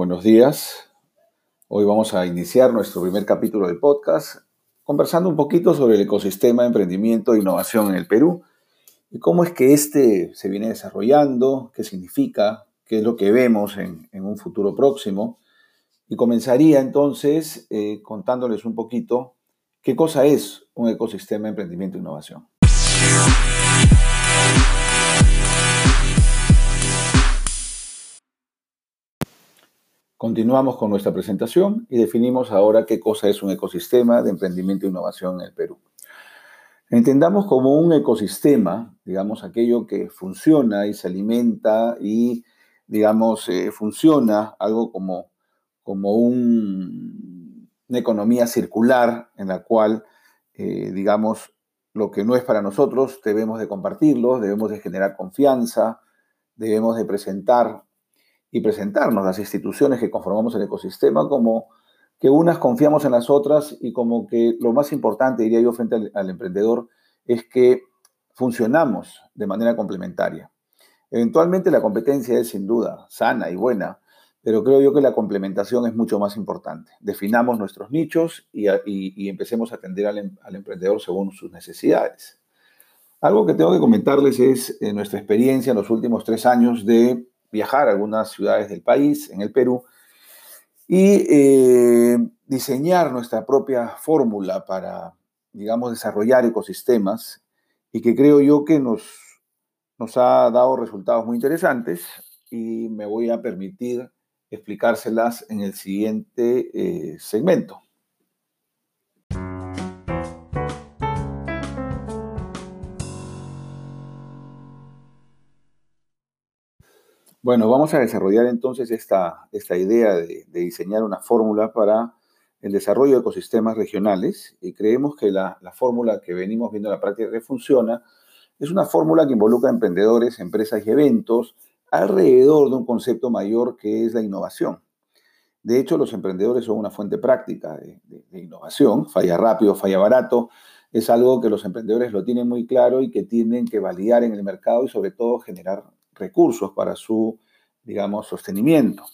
buenos días. Hoy vamos a iniciar nuestro primer capítulo del podcast conversando un poquito sobre el ecosistema de emprendimiento e innovación en el Perú y cómo es que este se viene desarrollando, qué significa, qué es lo que vemos en, un futuro próximo. Y comenzaría entonces eh, contándoles un poquito qué cosa es un ecosistema de emprendimiento e innovación. Continuamos con nuestra presentación y definimos ahora qué cosa es un ecosistema de emprendimiento e innovación en el Perú. Entendamos como un ecosistema, digamos, aquello que funciona y se alimenta y, digamos, eh, funciona algo como, como una economía circular en la cual, eh, digamos, lo que no es para nosotros debemos de compartirlo, debemos de generar confianza, debemos de presentar y presentarnos las instituciones que conformamos el ecosistema como que unas confiamos en las otras y como que lo más importante, diría yo, frente al, emprendedor, es que funcionamos de manera complementaria. Eventualmente la competencia es sin duda sana y buena, pero creo yo que la complementación es mucho más importante. Definamos nuestros nichos y, empecemos a atender al, al, emprendedor según sus necesidades. Algo que tengo que comentarles es eh, nuestra experiencia en los últimos tres años de viajar a algunas ciudades del país, en el Perú, y eh, diseñar nuestra propia fórmula para, digamos, desarrollar ecosistemas y que creo yo que nos, nos ha dado resultados muy interesantes y me voy a permitir explicárselas en el siguiente eh, segmento. Bueno, vamos a desarrollar entonces esta, esta idea de, diseñar una fórmula para el desarrollo de ecosistemas regionales y creemos que la, fórmula que venimos viendo en la práctica que funciona es una fórmula que involucra a emprendedores, empresas y eventos alrededor de un concepto mayor que es la innovación. De hecho, los emprendedores son una fuente práctica de, de innovación, falla rápido, falla barato, es algo que los emprendedores lo tienen muy claro y que tienen que validar en el mercado y sobre todo generar recursos para su, digamos, sostenimiento.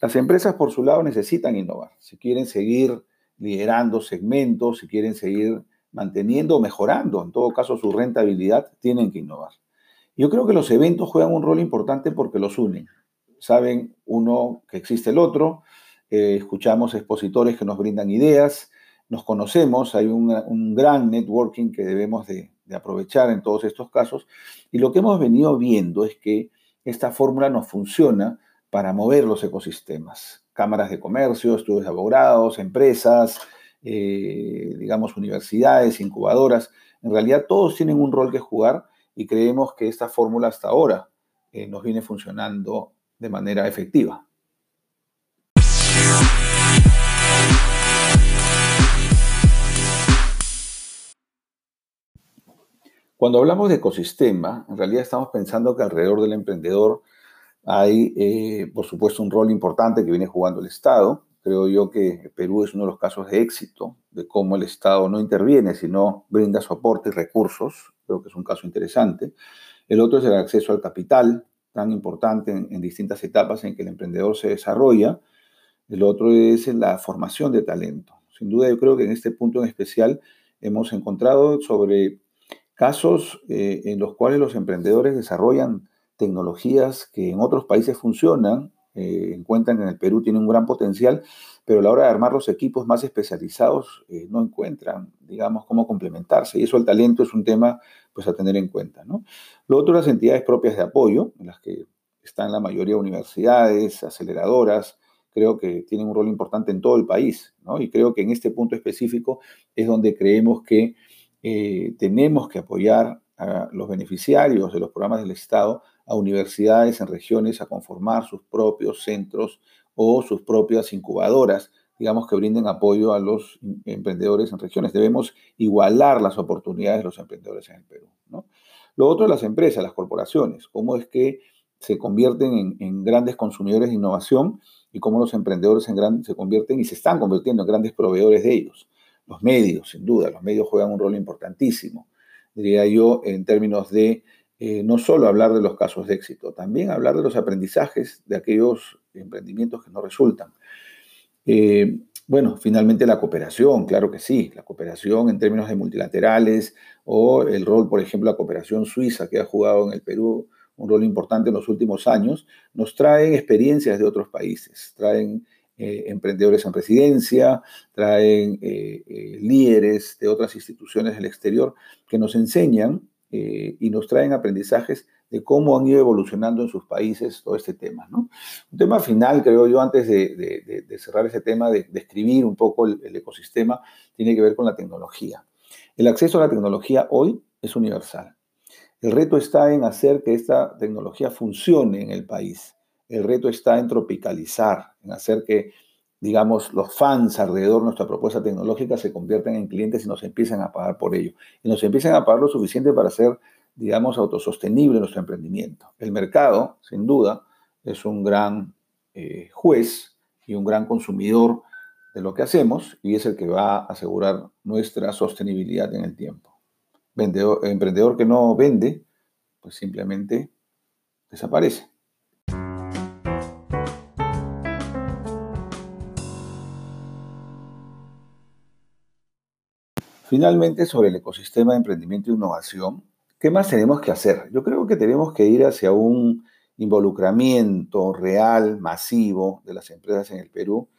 Las empresas, por su lado, necesitan innovar. Si quieren seguir liderando segmentos, si quieren seguir manteniendo o mejorando, en todo caso, su rentabilidad, tienen que innovar. Yo creo que los eventos juegan un rol importante porque los unen. Saben uno que existe el otro, eh, escuchamos expositores que nos brindan ideas, nos conocemos, hay un gran networking que debemos de, aprovechar en todos estos casos. Y lo que hemos venido viendo es que esta fórmula nos funciona para mover los ecosistemas. Cámaras de comercio, estudios de abogados, empresas, eh, digamos, universidades, incubadoras. En realidad todos tienen un rol que jugar y creemos que esta fórmula hasta ahora eh, nos viene funcionando de manera efectiva. Cuando hablamos de ecosistema, en realidad estamos pensando que alrededor del emprendedor hay, eh, por supuesto, un rol importante que viene jugando el Estado. Creo yo que Perú es uno de los casos de éxito de cómo el Estado no interviene, sino brinda soporte y recursos. Creo que es un caso interesante. El otro es el acceso al capital, tan importante en, en distintas etapas en que el emprendedor se desarrolla. El otro es la formación de talento. Sin duda, yo creo que en este punto en especial hemos encontrado sobre casos eh, en los cuales los emprendedores desarrollan tecnologías que en otros países funcionan, eh, encuentran que en el Perú tienen un gran potencial, pero a la hora de armar los equipos más especializados eh, no encuentran, digamos, cómo complementarse. Y eso el talento es un tema pues, a tener en cuenta. ¿no? Lo otro, las entidades propias de apoyo, en las que están la mayoría de universidades, aceleradoras, creo que tienen un rol importante en todo el país. ¿no? Y creo que en este punto específico es donde creemos que eh, tenemos que apoyar a los beneficiarios de los programas del Estado, a universidades en regiones a conformar sus propios centros o sus propias incubadoras, digamos que brinden apoyo a los emprendedores en regiones. Debemos igualar las oportunidades de los emprendedores en el Perú. Lo otro es las empresas, las corporaciones, cómo es que se convierten en, grandes consumidores de innovación y cómo los emprendedores en se convierten y se están convirtiendo en grandes proveedores de ellos. Los medios, sin duda, los medios juegan un rol importantísimo, diría yo, en términos de eh, no solo hablar de los casos de éxito, también hablar de los aprendizajes de aquellos emprendimientos que no resultan. Eh, bueno, finalmente la cooperación, claro que sí, la cooperación en términos de multilaterales o el rol, por ejemplo, la cooperación suiza que ha jugado en el Perú un rol importante en los últimos años, nos traen experiencias de otros países, traen eh, emprendedores en presidencia, traen líderes de otras instituciones del exterior que nos enseñan eh, y nos traen aprendizajes de cómo han ido evolucionando en sus países todo este tema. ¿no? Un tema final, creo yo, antes de, cerrar ese tema, de describir un poco el, ecosistema, tiene que ver con la tecnología. El acceso a la tecnología hoy es universal. El reto está en hacer que esta tecnología funcione en el país. El reto está en tropicalizar, en hacer que, digamos, los fans alrededor de nuestra propuesta tecnológica se conviertan en clientes y nos empiecen a pagar por ello. Y nos empiecen a pagar lo suficiente para ser digamos, autosostenible nuestro emprendimiento. El mercado, sin duda, es un gran eh, juez y un gran consumidor de lo que hacemos y es el que va a asegurar nuestra sostenibilidad en el tiempo. emprendedor que no vende, pues simplemente desaparece. Finalmente, sobre el ecosistema de emprendimiento e innovación, ¿Qué más tenemos que hacer? Yo creo que tenemos que ir hacia un involucramiento real, masivo de las empresas en el Perú.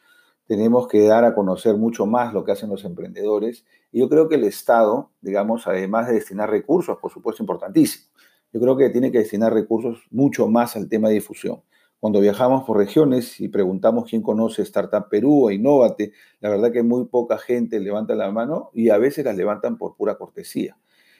Tenemos que dar a conocer mucho más lo que hacen los emprendedores. Y yo creo que el Estado, digamos, además de destinar recursos, por supuesto, importantísimo, yo creo que tiene que destinar recursos mucho más al tema de difusión. Cuando viajamos por regiones y preguntamos quién conoce Startup Perú o Innovate, la verdad que muy poca gente levanta la mano y a veces las levantan por pura cortesía.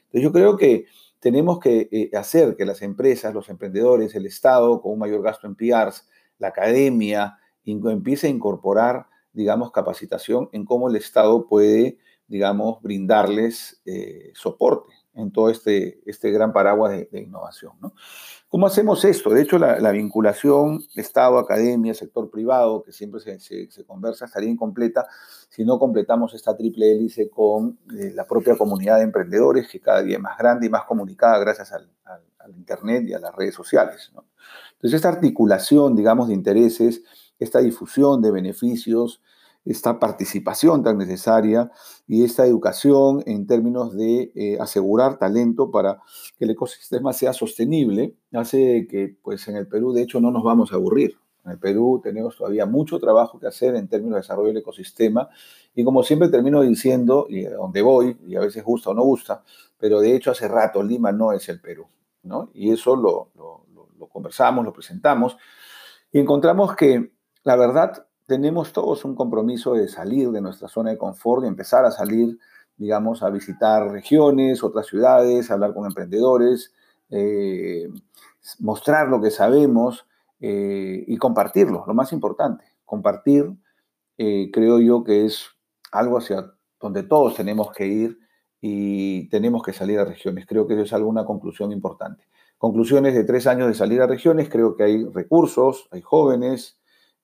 Entonces yo creo que tenemos que eh, hacer que las empresas, los emprendedores, el Estado, con un mayor gasto en PRs, la academia, empiece a incorporar, digamos, capacitación en cómo el Estado puede, digamos, brindarles eh, soporte en todo este, este gran paraguas de, innovación. ¿no? ¿Cómo hacemos esto? De hecho, la, vinculación Estado, academia, sector privado, que siempre se, conversa, estaría incompleta si no completamos esta triple hélice con eh, la propia comunidad de emprendedores, que cada día es más grande y más comunicada gracias al, Internet y a las redes sociales. Entonces, esta articulación, digamos, de intereses, esta difusión de beneficios, esta participación tan necesaria y esta educación en términos de eh, asegurar talento para que el ecosistema sea sostenible, hace que pues en el Perú de hecho no nos vamos a aburrir. En el Perú tenemos todavía mucho trabajo que hacer en términos de desarrollo del ecosistema y como siempre termino diciendo, y donde voy, y a veces gusta o no gusta, pero de hecho hace rato Lima no es el Perú, ¿no? Y eso lo, lo, lo conversamos, lo presentamos y encontramos que la verdad tenemos todos un compromiso de salir de nuestra zona de confort y empezar a salir, digamos, a visitar regiones, otras ciudades, hablar con emprendedores, eh, mostrar lo que sabemos eh, y compartirlo, lo más importante. Compartir, eh, creo yo que es algo hacia donde todos tenemos que ir y tenemos que salir a regiones. Creo que eso es alguna conclusión importante. Conclusiones de tres años de salir a regiones, creo que hay recursos, hay jóvenes,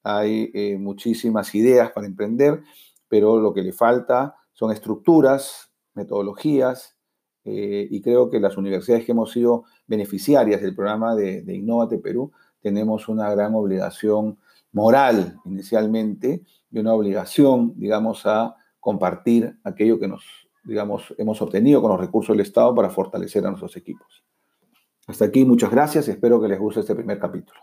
hay eh, muchísimas ideas para emprender, pero lo que le falta son estructuras, metodologías, eh, y creo que las universidades que hemos sido beneficiarias del programa de, de Innovate Perú tenemos una gran obligación moral inicialmente y una obligación, digamos, a compartir aquello que nos, digamos, hemos obtenido con los recursos del Estado para fortalecer a nuestros equipos. Hasta aquí, muchas gracias y espero que les guste este primer capítulo.